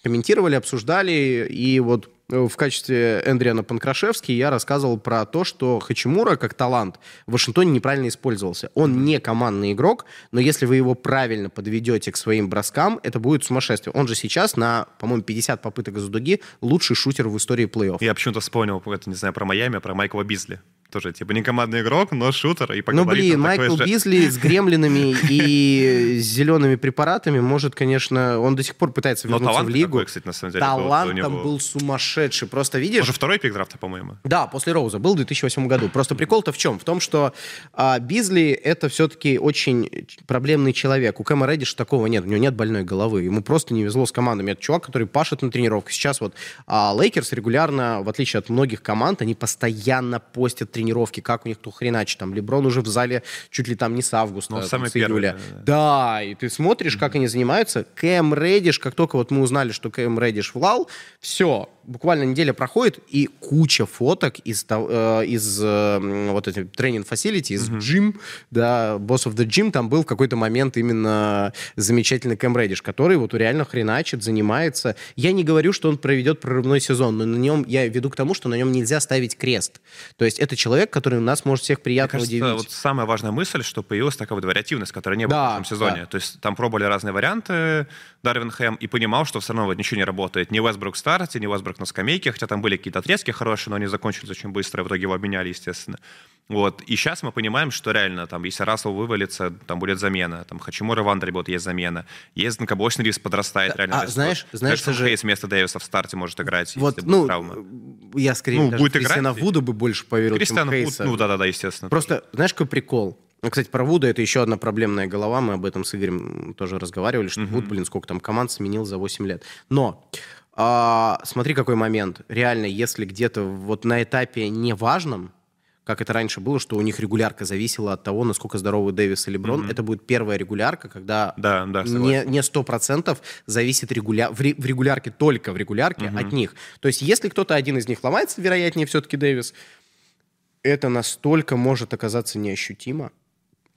комментировали, обсуждали, и вот э, в качестве Эндриана Панкрашевский я рассказывал про то, что Хачимура как талант в Вашингтоне неправильно использовался. Он не командный игрок, но если вы его правильно подведете к своим броскам, это будет сумасшествие. Он же сейчас на, по-моему, 50 попыток из дуги лучший шутер в истории плей-офф. Я почему-то вспомнил, это, не знаю, про Майами, а про Майкла Бизли тоже, типа, не командный игрок, но шутер. И ну, блин, Майкл же... Бизли с гремлинами и зелеными препаратами может, конечно, он до сих пор пытается вернуться в лигу. Какой, кстати, на самом деле, талант был, там был сумасшедший. Просто видишь... Уже второй пик драфта, по-моему. Да, после Роуза. Был в 2008 году. Просто прикол-то в чем? В том, что а, Бизли это все-таки очень проблемный человек. У Кэма Реддиша такого нет. У него нет больной головы. Ему просто не везло с командами. Это чувак, который пашет на тренировках. Сейчас вот а, Лейкерс регулярно, в отличие от многих команд, они постоянно постят тренировки, как у них кто хреначит. Там Леброн уже в зале чуть ли там не с августа, ну, там, с июля. Да, да, и ты смотришь, как они занимаются. Кэм Реддиш, как только вот мы узнали, что Кэм Реддиш в LAL, все, буквально неделя проходит, и куча фоток из, э, из э, вот этих training facility, из mm-hmm. да, Boss of the Gym, там был в какой-то момент именно замечательный Кэм Реддиш, который вот реально хреначит, занимается. Я не говорю, что он проведет прорывной сезон, но на нем, я веду к тому, что на нем нельзя ставить крест. То есть это человек, который у нас может всех приятно Мне кажется, удивить. вот самая важная мысль, что появилась такая вот вариативность, которая не была да, в прошлом сезоне. Да. То есть там пробовали разные варианты Дарвин Хэм и понимал, что все равно вот ничего не работает. Ни Вестбрук в старте, ни Вестбрук на скамейке, хотя там были какие-то отрезки хорошие, но они закончились очень быстро, в итоге его обменяли, естественно. Вот. И сейчас мы понимаем, что реально, там, если Рассел вывалится, там будет замена. Там Хачимура Вандербилд есть замена. Есть Накабочный Ривз подрастает реально. А, знаешь, знаешь, же... Хейс вместо Дэвиса в старте может играть, вот, ну, я скорее ну, даже будет Кристиана играть, Вуда бы больше поверил, Кристиан чем Хейса. ну да-да-да, естественно. Просто, знаешь, какой прикол? Ну, кстати, про Вуда это еще одна проблемная голова. Мы об этом с Игорем тоже разговаривали, что uh-huh. Вуд, блин, сколько там команд сменил за 8 лет. Но а, смотри, какой момент. Реально, если где-то вот на этапе неважном, как это раньше было, что у них регулярка зависела от того, насколько здоровый Дэвис или Брон. Mm-hmm. Это будет первая регулярка, когда да, да, не, не 100% зависит регуля... в, ре... в регулярке, только в регулярке mm-hmm. от них. То есть если кто-то один из них ломается, вероятнее все-таки Дэвис, это настолько может оказаться неощутимо,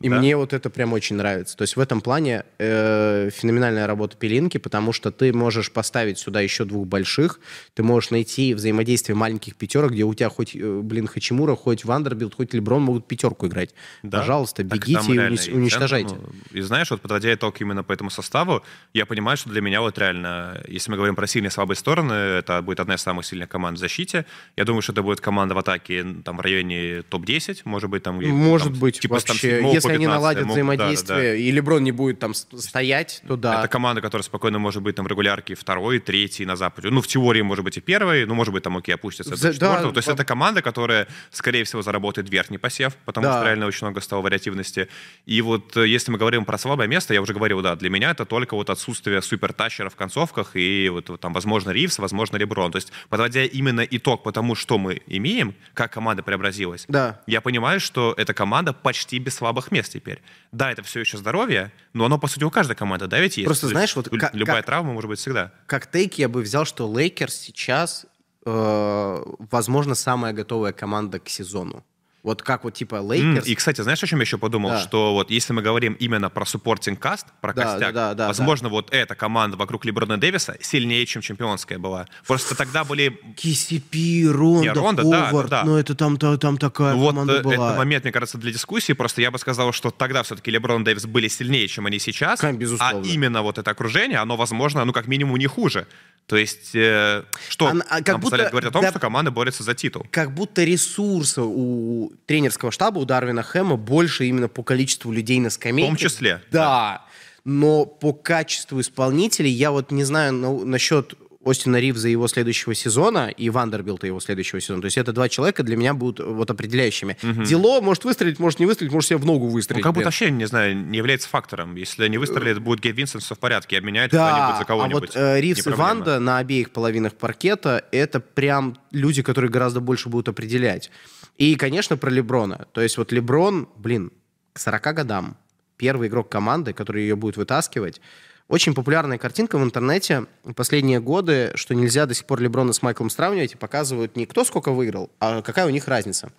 И Да? мне вот это прям очень нравится. То есть в этом плане э, феноменальная работа Пелинки, потому что ты можешь поставить сюда еще двух больших, ты можешь найти взаимодействие маленьких пятерок, где у тебя хоть, э, блин, Хачимура, хоть Вандербилд, хоть Леброн могут пятерку играть. Да. Пожалуйста, бегите там и унич- уничтожайте. центр, ну, и знаешь, вот подводя итог именно по этому составу, я понимаю, что для меня вот реально, если мы говорим про сильные и слабые стороны, это будет одна из самых сильных команд в защите. Я думаю, что это будет команда в атаке там в районе топ-10, может быть, там... Может там, быть, типа, там вообще, по если они 15 наладят могут- да, да, да. взаимодействие, и Леброн не будет там стоять, то да. Это команда, которая спокойно может быть там в регулярке второй, третий на Западе. Ну, в теории может быть и первый, ну, может быть, там, окей, опустится За- до четвертого. да, То есть это команда, которая, скорее всего, заработает верхний посев, потому Да. что реально очень много стало вариативности. И вот э, если мы говорим про слабое место, я уже говорил, да, для меня это только вот отсутствие суперклатчера в концовках и вот, вот там, возможно, Ривз, возможно, Леброн. То есть, подводя именно итог по тому, что мы имеем, как команда преобразилась, Да. я понимаю, что эта команда почти без слабых мест теперь. Да, это все еще здоровье, но оно, по сути, у каждой команды, да, ведь есть. Просто знаешь, вот любая как- травма может быть всегда. как take я бы взял, что Лейкерс сейчас, э, возможно, самая готовая команда к сезону. Вот как вот типа Лейкерс. И, кстати, знаешь, о чем я еще подумал? Да. Что вот если мы говорим именно про supporting cast, про Да, костяк, да, да, возможно, вот эта команда вокруг Леброна Дэвиса сильнее, чем чемпионская была. Просто тогда были... KCP, Рондо, Не, Рондо, да, Ховард, да, да. ну это там, та- там такая Ну, вот команда э, была. этот момент, мне кажется, для дискуссии. Просто я бы сказал, что тогда все-таки Леброн Дэвис были сильнее, чем они сейчас. Конечно, безусловно. А именно вот это окружение, оно, возможно, ну, как минимум, не хуже. То есть, э, что А- а как нам позволяет будто- говорить о том, да- что команда борется за титул. Как будто ресурса у тренерского штаба, у Дарвина Хэма больше именно по количеству людей на скамейке. В том числе, Да. Но по качеству исполнителей я вот не знаю ну, насчет Остина Ривза его следующего сезона и Вандербилта его следующего сезона. То есть это два человека для меня будут вот определяющими. Дело может выстрелить, может не выстрелить, может себе в ногу Ну, выстрелить. как будто вообще, не знаю, не является фактором. Если они выстрелят, будет Гейб Винсент, все в порядке, куда-нибудь Да, за а кого-нибудь. вот э, Ривз Не и. Ванда на обеих половинах паркета это прям люди, которые гораздо больше будут определять. И, конечно, про Леброна. То есть вот Леброн, блин, к 40 годам первый игрок команды, который ее будет вытаскивать. Очень популярная картинка в интернете последние годы, что нельзя до сих пор Леброна с Майклом сравнивать, и показывают не кто сколько выиграл, а какая у них разница.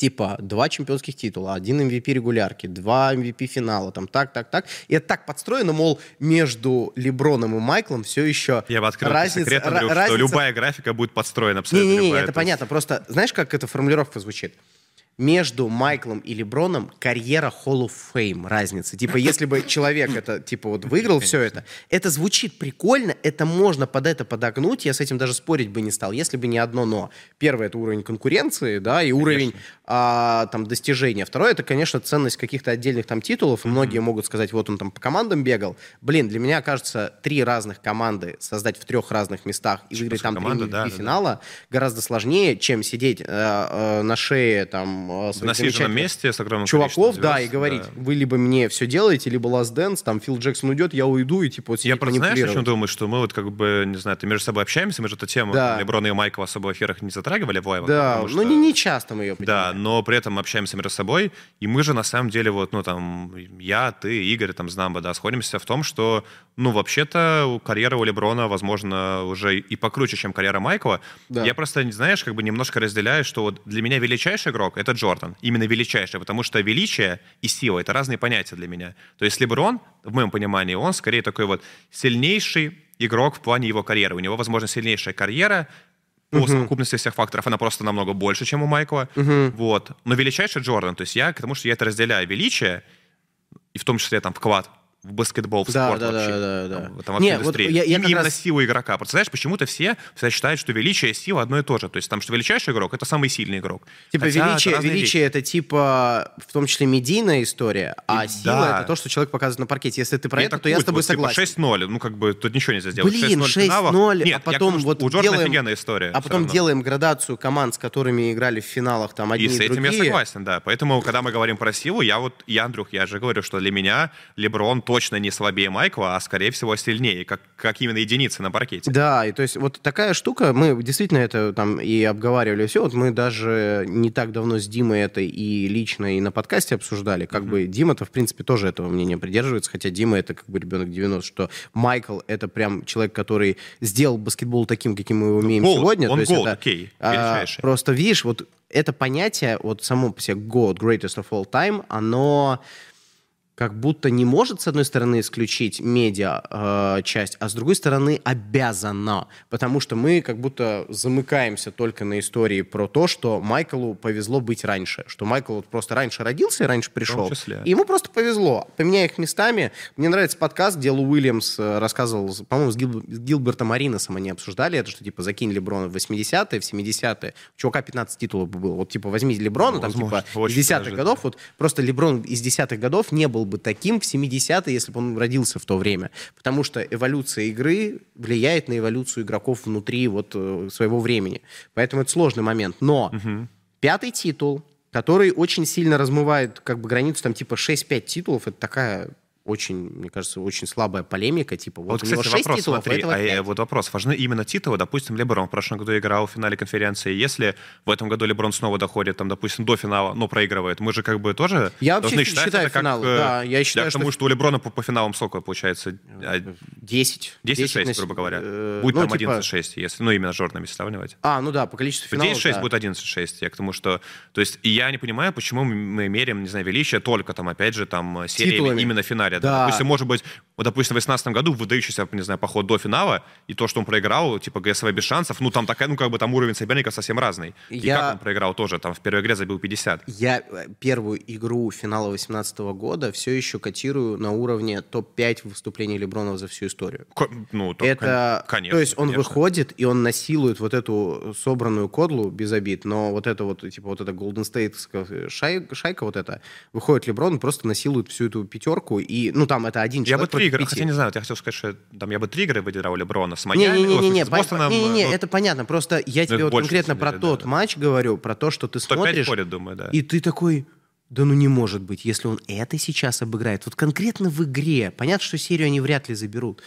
Типа, два чемпионских титула, один MVP регулярки, два MVP финала, там так, так, так. И это так подстроено, мол, между Леброном и Майклом все еще Я бы открыл разница, секрет, Андрюх, ра- что разница- любая графика будет подстроена абсолютно Не-не-не, это То есть- понятно. Просто знаешь, как эта формулировка звучит? Между Майклом и Леброном карьера Hall of Fame разница. Типа, если бы человек это, типа, вот выиграл все это, это звучит прикольно, это можно под это подогнуть, я с этим даже спорить бы не стал, если бы не одно но. Первое — это уровень конкуренции, да, и уровень а, там достижения. Второе — это, конечно, ценность каких-то отдельных там титулов. Многие могут сказать, вот он там по командам бегал. Блин, для меня, кажется, три разных команды создать в трех разных местах и выиграть там три команда, MVP да, да, да. финала гораздо сложнее, чем сидеть э, э, на шее там э, В своих замечательных месте с огромным чуваков, количеством да, звезд, и говорить, да. вы либо мне все делаете, либо Last Dance, там Фил Джексон уйдет, я уйду, и типа вот Я просто знаешь, о чем думаю, что мы вот как бы, не знаю, ты между собой общаемся, мы же эту тему Да. там, Леброна и Майкла особо в эфирах не затрагивали в лайвах. Да, ну что- не, не часто мы ее Да, но при этом общаемся между собой, и мы же на самом деле вот, ну там, я, ты, Игорь, там, Знамба, да, сходимся в том, что, ну, вообще-то карьера у Леброна, возможно, уже и покруче, чем карьера Майкла. Да. Я просто, знаешь, как бы немножко разделяю, что вот для меня величайший игрок — это Джордан, именно величайший, потому что величие и сила — это разные понятия для меня. То есть Леброн, в моем понимании, он скорее такой вот сильнейший игрок в плане его карьеры. У него, возможно, сильнейшая карьера, по совокупности всех факторов она просто намного больше, чем у Майкла. Вот. Но величайший Джордан, то есть я к тому, что я это разделяю величие, и в том числе там вклад в баскетбол, в Да, спорт да, да, вообще. да, да. Там, там вообще Не, вот я- я Им- именно раз- силу игрока. Просто знаешь, почему-то все всегда считают, что величие и сила одно и то же. То есть там, что величайший игрок — это самый сильный игрок. Типа Хотя это величие, величие это типа в том числе медийная история, а И- сила да. это то, что человек показывает на паркете. Если ты про И это, то я с тобой Вот, типа, согласен. 6-0, ну как бы тут ничего нельзя сделать. Блин, 6-0 финалов. 6-0, Нет, а я потом что вот у Джордана делаем- офигенная история. А потом делаем градацию команд, с которыми играли в финалах там одни И и, с этим другие. я согласен, да. Поэтому, когда мы говорим про силу, я вот, я, Андрюх, я же говорю, что для меня Леброн точно не слабее Майкла, а скорее всего сильнее, как, как именно единицы на паркете. Да, и то есть вот такая штука, мы действительно это там и обговаривали все, вот мы даже не так давно с Димой это и лично, и на подкасте обсуждали, как бы Дима-то, в принципе, тоже этого мнения придерживается, хотя Дима это как бы ребенок 90, что Майкл это прям человек, который сделал баскетбол таким, каким мы его умеем GOAT, сегодня. он то есть GOAT, это, окей, а, просто видишь, вот это понятие, вот само по себе GOAT, Greatest of All Time, оно как будто не может, с одной стороны, исключить медиа э, часть, а с другой стороны обязана, потому что мы как будто замыкаемся только на истории про то, что Майклу повезло быть раньше, что Майкл вот просто раньше родился и раньше пришел, числе. и ему просто повезло. Поменяя их местами, мне нравится подкаст, где Лу Уильямс э, рассказывал, по-моему, с, Гил, с Гилбертом Ариносом они обсуждали. Это, что типа закинь Леброна в 80-е, в 70-е, у чувака 15 титулов было, вот типа возьми Леброна, Ну, там возможно, типа из десятых даже, годов, вот просто Леброн из десятых годов не был бы таким в 70-е, если бы он родился в то время. Потому что эволюция игры влияет на эволюцию игроков внутри вот э, своего времени. Поэтому это сложный момент. Но пятый титул, который очень сильно размывает как бы границу, там типа 6-5 титулов, это такая очень, мне кажется, очень слабая полемика, типа вот, Вот, у него кстати, 6 вопрос, титулов, смотри, а этого а, э, 5. вот вопрос, важны именно титулы, допустим, Леброн в прошлом году играл в финале конференции, если в этом году Леброн снова доходит, там, допустим, до финала, но проигрывает, мы же как бы тоже Я должны считать считаю это как... финалы, э, да, я считаю, к тому, что- что... у Леброна по, по финалам сколько получается? А, 10. 10-6, на- грубо говоря. э, Будет ну, там типа- 11-6, если, ну, именно с Джорданами сравнивать. А, ну да, по количеству финалов, 10-6 да. будет 11-6. Я к тому, что... То есть, я не понимаю, почему мы меряем, не знаю, величие только там, опять же, там, сериями Титулами. именно в финале. Да. Допустим, может быть, вот, допустим, в 2018 году выдающийся, не знаю, поход до финала, и то, что он проиграл, типа, ГСВ без шансов, ну, там такая, ну, как бы там уровень соперников совсем разный. И Я- как он проиграл тоже, там, в первой игре забил 50. Я э, первую игру финала 2018 года все еще котирую на уровне топ-5 выступлений Леброна за всю историю. Ко- Ну, то, это, кон- конечно. то есть он конечно. выходит и он насилует вот эту собранную кодлу без обид, но вот это вот типа вот эта Golden State шай- шайка вот эта выходит Леброн просто насилует всю эту пятерку и ну там это один Я бы человек три игры, хотя не знаю, вот я хотел сказать, что там я бы три игры выиграл Леброна с Майами, Не-не-не, Бостоном, не-не-не, ну, это понятно. Просто я тебе вот конкретно про тот матч говорю, про то, что ты топ-5 смотришь, ходит, думаю, да. и ты такой, да ну не может быть, если он это сейчас обыграет. Вот конкретно в игре. Понятно, что серию они вряд ли заберут.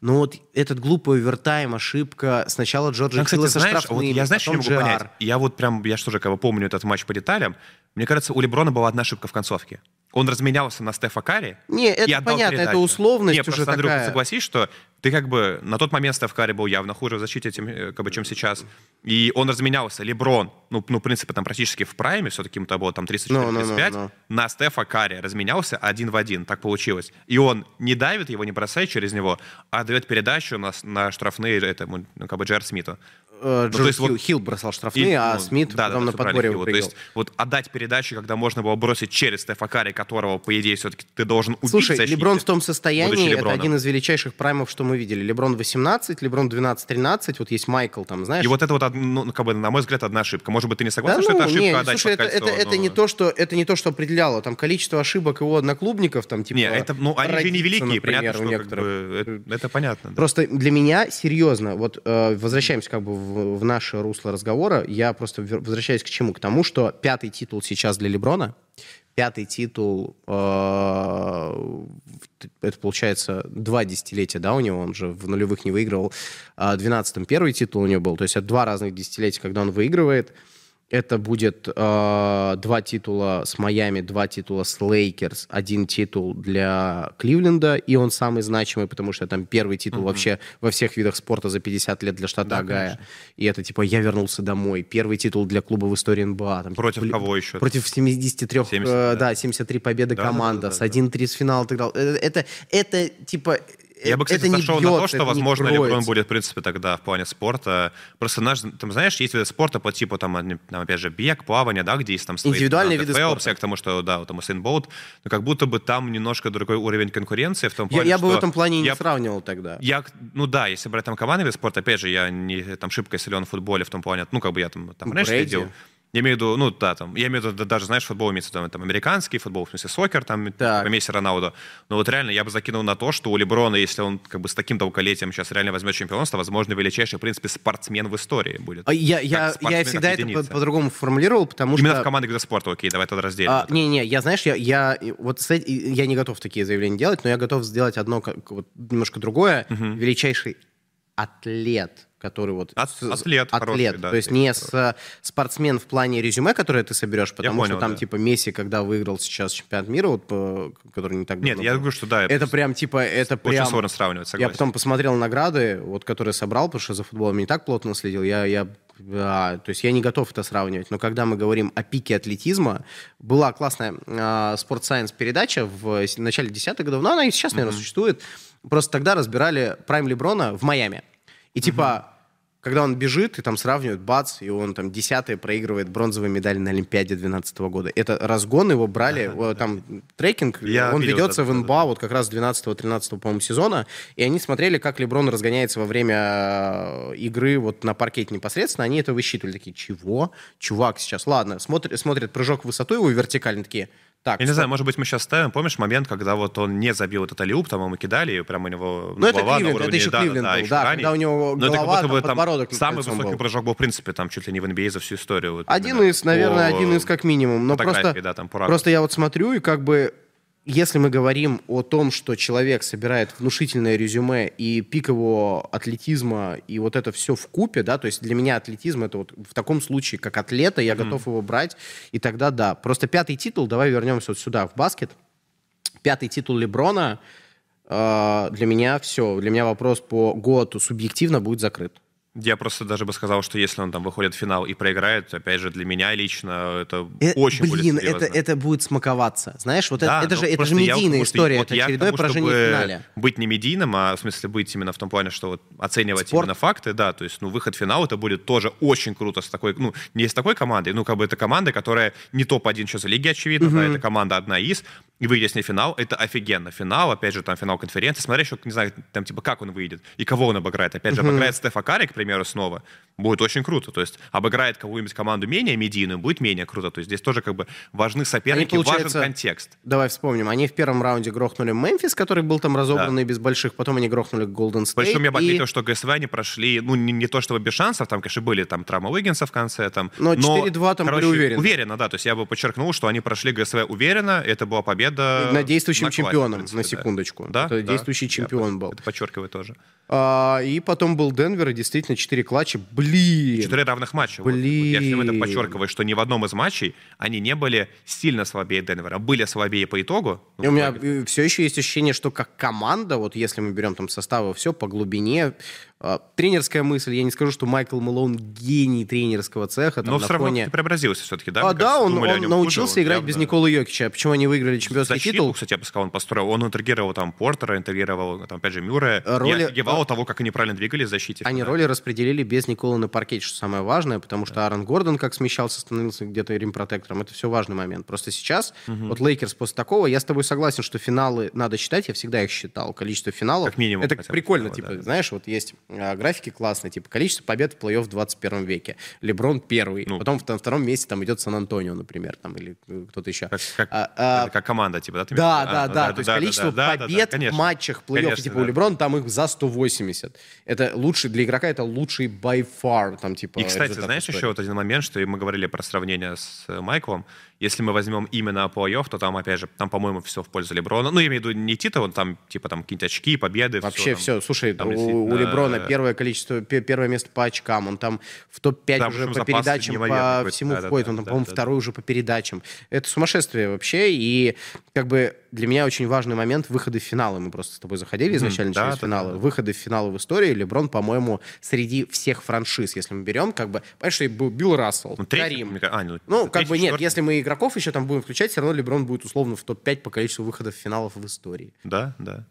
Но вот этот глупый овертайм, ошибка. Сначала Джорджа Ну, Хилла со знаешь, вот я знаешь, не могу GR. понять? Я вот прям, я что же, как бы помню этот матч по деталям. Мне кажется, у Леброна была одна ошибка в концовке. Он разменялся на Стефа Карри. Не, это понятно, это передачу. условность Не, уже просто, Андрюха, такая. согласись, что ты как бы на тот момент Стеф Карри был явно хуже в защите, тем, э, как бы, чем сейчас. И он разменялся. Леброн, ну, ну, в принципе, там практически в прайме, все-таки ему было там 34-35, Ну, ну, ну, ну. на Стефа Карри разменялся один в один. Так получилось. И он не давит его, не бросает через него, а дает передачу на, на штрафные этому, ну, как бы, Джер Смиту. Э, то Джордж есть вот- Хилл, Хилл бросал штрафные, И, а ну, Смит да, потом да, на подборе Хилл. То есть вот отдать передачи, когда можно было бросить через Стефа Карри, которого, по идее, все-таки ты должен убить Слушай, защите, Леброн в том состоянии, это один из величайших праймов, что мы видели. Леброн 18, Леброн 12-13, вот есть Майкл, там, знаешь. И вот это вот, од- ну, как бы, на мой взгляд, одна ошибка. Может быть, ты не Да согласен, что ну, это ошибка не, отдать слушай, под это, это, кольцо, это но- не то, что это не то, что определяло. Там количество ошибок его одноклубников, там типа. Не, это, ну, они же не великие, например, понятно, что как некоторых. бы, это, это понятно. да. Просто для меня серьезно, вот э, возвращаемся как бы в, в наше русло разговора, я просто возвращаюсь к чему? К тому, что пятый титул сейчас для Леброна, пятый титул, э, это получается два десятилетия, да, у него, он же в нулевых не выигрывал, а в 12-м первый титул у него был, то есть это два разных десятилетия, когда он выигрывает, это будет э, два титула с Майами, два титула с Лейкерс, один титул для Кливленда, и он самый значимый, потому что там первый титул вообще во всех видах спорта за 50 лет для штата Огайо. И это типа «Я вернулся домой». Первый титул для клуба в истории НБА. Там, Против бли- кого еще? Против 73, 70, э, да. да, 73 победы Да, да, команда, да, с да, 1-3 с финала отыграл. Это, это, это, типа... Я бы, кстати, это не зашел на то, что, не возможно, Леброн будет, в принципе, тогда в плане спорта. Просто, наш, там, знаешь, есть виды спорта по типу, там, там, опять же, бег, плавание, да, где есть там свои... Индивидуальные там, виды Фелпс, спорта. к тому, что, да, вот там Усейн Болт, но как будто бы там немножко другой уровень конкуренции в том Я, плане, я бы в этом плане не я- сравнивал тогда. Я, ну да, если брать там командный вид спорта, опять же, я не там шибко силен в футболе в том плане, ну как бы я там, там раньше Брейди. Я имею в виду, ну да, там, я имею в виду, да, даже, знаешь, футбол имеется в виду, там, американский футбол, в смысле, сокер, там, Так. по Месси Роналду. Но вот реально я бы закинул на то, что у Леброна, если он как бы с таким долголетием сейчас реально возьмет чемпионство, возможно, величайший, в принципе, спортсмен в истории будет. А Я, я, я всегда это по- по-другому формулировал, потому Именно что... в командных видах спорта, окей, давай тогда разделим. А. Не-не, я, знаешь, я, я вот с эт- я не готов такие заявления делать, но я готов сделать одно как, вот, немножко другое. Величайший атлет, который вот... Ат- с- атлет хороший, атлет, да, то есть не с, э, спортсмен в плане резюме, которое ты соберешь, потому понял, что там да. типа Месси, когда выиграл сейчас чемпионат мира, вот, по- который не так Нет, давно я был, говорю, что да, это прям типа, это очень прям... сложно сравнивать, Я согласен. потом посмотрел награды, вот, которые собрал, потому что за футболом не так плотно следил. Я, я Да, то есть я не готов это сравнивать, но когда мы говорим о пике атлетизма, была классная э, передача в начале десятых годов, но она и сейчас, наверное, mm-hmm. существует. Просто тогда разбирали Прайм Леброна в Майами. И типа когда он бежит, и там сравнивают, бац, и он там десятый проигрывает бронзовую медаль на Олимпиаде 2012 года. Это разгон его брали, ага, там да. трекинг, Я он ведется в НБА да. вот как раз 12-13, по-моему, сезона, и они смотрели, как Леброн разгоняется во время э, игры вот на паркете непосредственно, они это высчитывали, такие, чего? Чувак сейчас, ладно, смотрят, смотрят прыжок в высоту его вертикально, такие, так, я не знаю, может быть, мы сейчас ставим, помнишь момент, когда вот он не забил этот алиуп, там ему кидали, и прямо у него ну, это Кливленд, уровне, это еще да, Кливленд да, был, да, когда у него Но голова, это там, подбородок Самый высокий был. прыжок был, в принципе, там чуть ли не в NBA за всю историю. Вот, один из, наверное, по... один из как минимум. Но просто, да, там, просто я вот смотрю, и как бы если мы говорим о том, что человек собирает внушительное резюме и пик его атлетизма, и вот это все в купе, да, то есть для меня атлетизм это вот в таком случае, как атлета, я mm-hmm. готов его брать, и тогда да. Просто пятый титул, давай вернемся вот сюда, в баскет. Пятый титул Леброна, э, для меня все, для меня вопрос по ГОТу субъективно будет закрыт. Я просто даже бы сказал, что если он там выходит в финал и проиграет, опять же, для меня лично это э, очень Блин, будет это, это будет смаковаться. Знаешь, вот да, это, это же, это же медийная я, история, вот это очередное тому, поражение в финале. Быть не медийным, а в смысле быть именно в том плане, что вот оценивать Спорт. именно факты, да, то есть, ну, выход в финал, это будет тоже очень круто с такой, ну, не с такой командой, ну, как бы это команда, которая не топ-1 сейчас лиги, очевидно, угу. да, это команда одна из, и выйдет с ней финал, это офигенно. Финал, опять же, там финал конференции, смотри еще, не знаю, там, типа, как он выйдет и кого он обыграет. Опять же, обыграет Стефа Карри, к примеру, снова, будет очень круто. То есть обыграет кого-нибудь команду менее медийную, будет менее круто. То есть здесь тоже как бы важны соперники, они, важен контекст. Давай вспомним. Они в первом раунде грохнули Мемфис, который был там разобранный да. без больших, потом они грохнули Голден Стейт. Причем я бы и... отметил, что ГСВ они прошли, ну, не, не то чтобы без шансов, там, конечно, были там травмы Уиггинса в конце, там. Но 4-2 там короче, были уверены. Уверенно, да. То есть я бы подчеркнул, что они прошли ГСВ уверенно, это была победа... На действующим на чемпионом, на секундочку. Да? Это да, действующий чемпион был. Это подчеркиваю тоже. А, и потом был Денвер, и действительно 4 клатча. Блин! 4 равных матча. Блин! Вот, я всем это подчеркиваю, что ни в одном из матчей они не были сильно слабее Денвера. Были слабее по итогу. Ну, у меня все еще есть ощущение, что как команда, вот если мы берем там составы, все по глубине, тренерская мысль, я не скажу, что Майкл Мэлоун гений тренерского цеха. Там, Но все равно фоне... преобразился все-таки, да? А, да, он, он научился хуже, играть явно. без Николы Йокича. Почему они выиграли чемпионский Защиту, титул? кстати, я бы сказал, он построил. Он интегрировал там Портера, интегрировал, там, опять же, Мюррея. Роли... Я офигевал того, как они правильно двигались в защите. Они роли распределили без Николы на паркете, что самое важное, потому что Аарон Гордон как смещался, становился где-то rim protector ом. Это все важный момент. Просто сейчас, угу. вот Лейкерс после такого, я с тобой согласен, что финалы надо считать, я всегда их считал. Количество финалов. Как минимум. Это прикольно, типа, да. знаешь, вот есть а, графики класс классный, типа количество побед в плей-офф в 21 веке. Леброн первый, ну, потом на втором месте там идет Сан-Антонио, например, там, или э, кто-то еще. Как, как, а, а, как команда, типа, да? Ты да, да, а, да, да, то есть да, количество да, побед да, да, в матчах плей-офф, типа, да. у Леброна там их за 180. Это лучший, для игрока это лучший by far, там, типа. И, кстати, знаешь еще вот один момент, что мы говорили про сравнение с э, Майклом, если мы возьмем именно плей-офф, то там, опять же, там, по-моему, все в пользу Леброна. Ну, я имею в виду не Тита, он там, типа, там какие-то очки, победы. Вообще все. все. Слушай, там, у, у Леброна первое количество, первое место по очкам, он там в топ-5 да, уже по передачам, по всему да, входит, да, он там, да, по-моему, да, второй да. уже по передачам. Это сумасшествие вообще, и как бы для меня очень важный момент выхода в финалы. Мы просто с тобой заходили изначально mm, через да, финалы. Да, да. Выходы в финалы в истории. Леброн, по-моему, среди всех франшиз, если мы берем, как бы, понимаешь, что был Билл Рассел, ну, третий, Карим. А, ну, ну как бы нет, если мы игроков еще там будем включать, все равно Леброн будет условно в топ-5 по количеству выходов в финалов в истории. Да, да.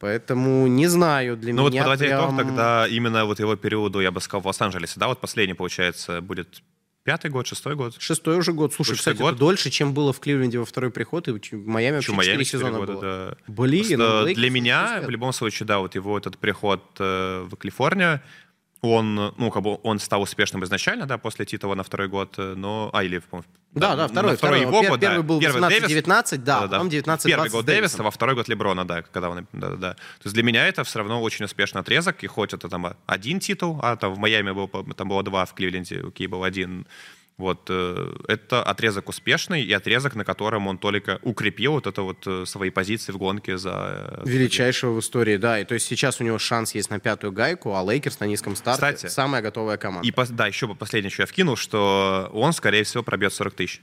Поэтому не знаю, для ну, меня вот подводя прям... итог, тогда именно вот его периоду, я бы сказал, в Лос-Анджелесе, да, вот последний, получается, будет Пятый год, шестой год. Шестой уже год. Слушай, кстати, год. это дольше, чем было в Кливленде во второй приход, и в Майами вообще четыре сезона года, было. Да. Блин, ну, для меня, в любом случае, да, вот его этот приход э, в Калифорнию, он, ну, как бы он стал успешным изначально, да, после Титова на второй год, э, но, а, или, да, да, да второй, второй, его год, первый да. был 18-19, да, да, потом 19 Первый год Дэвиса, во второй год Леброна, да, когда он, да, да, да. То есть для меня это все равно очень успешный отрезок, и хоть это там один титул, а там в Майами был, там было два, в Кливленде окей был один, вот э, это отрезок успешный и отрезок, на котором он только укрепил вот это вот э, свои позиции в гонке за... Э, Величайшего в истории, да. И то есть сейчас у него шанс есть на пятую гайку, а Лейкерс на низком старте Кстати, самая готовая команда. И да, еще последнее, что я вкинул, что он, скорее всего, пробьет 40 тысяч.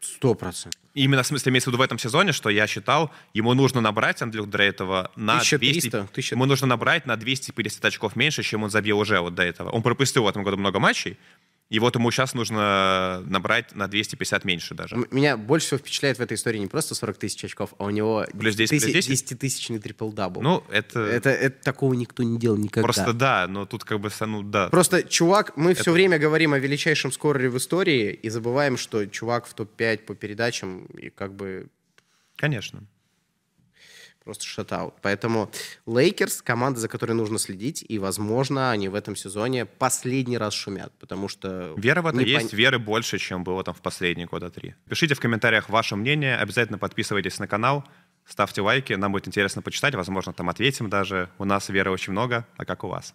Сто процентов. Именно в смысле имеется в виду в этом сезоне, что я считал, ему нужно набрать Андрюх Дрейтова на 1300, 200... 1300. Ему нужно набрать на 250 очков меньше, чем он забил уже вот до этого. Он пропустил в этом году много матчей, и вот ему сейчас нужно набрать на 250 меньше даже. Меня больше всего впечатляет в этой истории не просто 40 тысяч очков, а у него Плюс 10, плюс 10? 10-тысячный трипл-дабл. Ну, это, это, это такого никто не делал никогда. просто да, но тут как бы, ну да. Просто чувак, мы все время говорим о величайшем scorer е в истории и забываем, что чувак в топ-5 по передачам и как бы Конечно. Просто shoutout. Поэтому Лейкерс — команда, за которой нужно следить, и, возможно, они в этом сезоне последний раз шумят, потому что... Вера в это есть, пон- веры больше, чем было там в последние года три. Пишите в комментариях ваше мнение, обязательно подписывайтесь на канал, ставьте лайки, нам будет интересно почитать, возможно, там ответим даже. У нас веры очень много, а как у вас?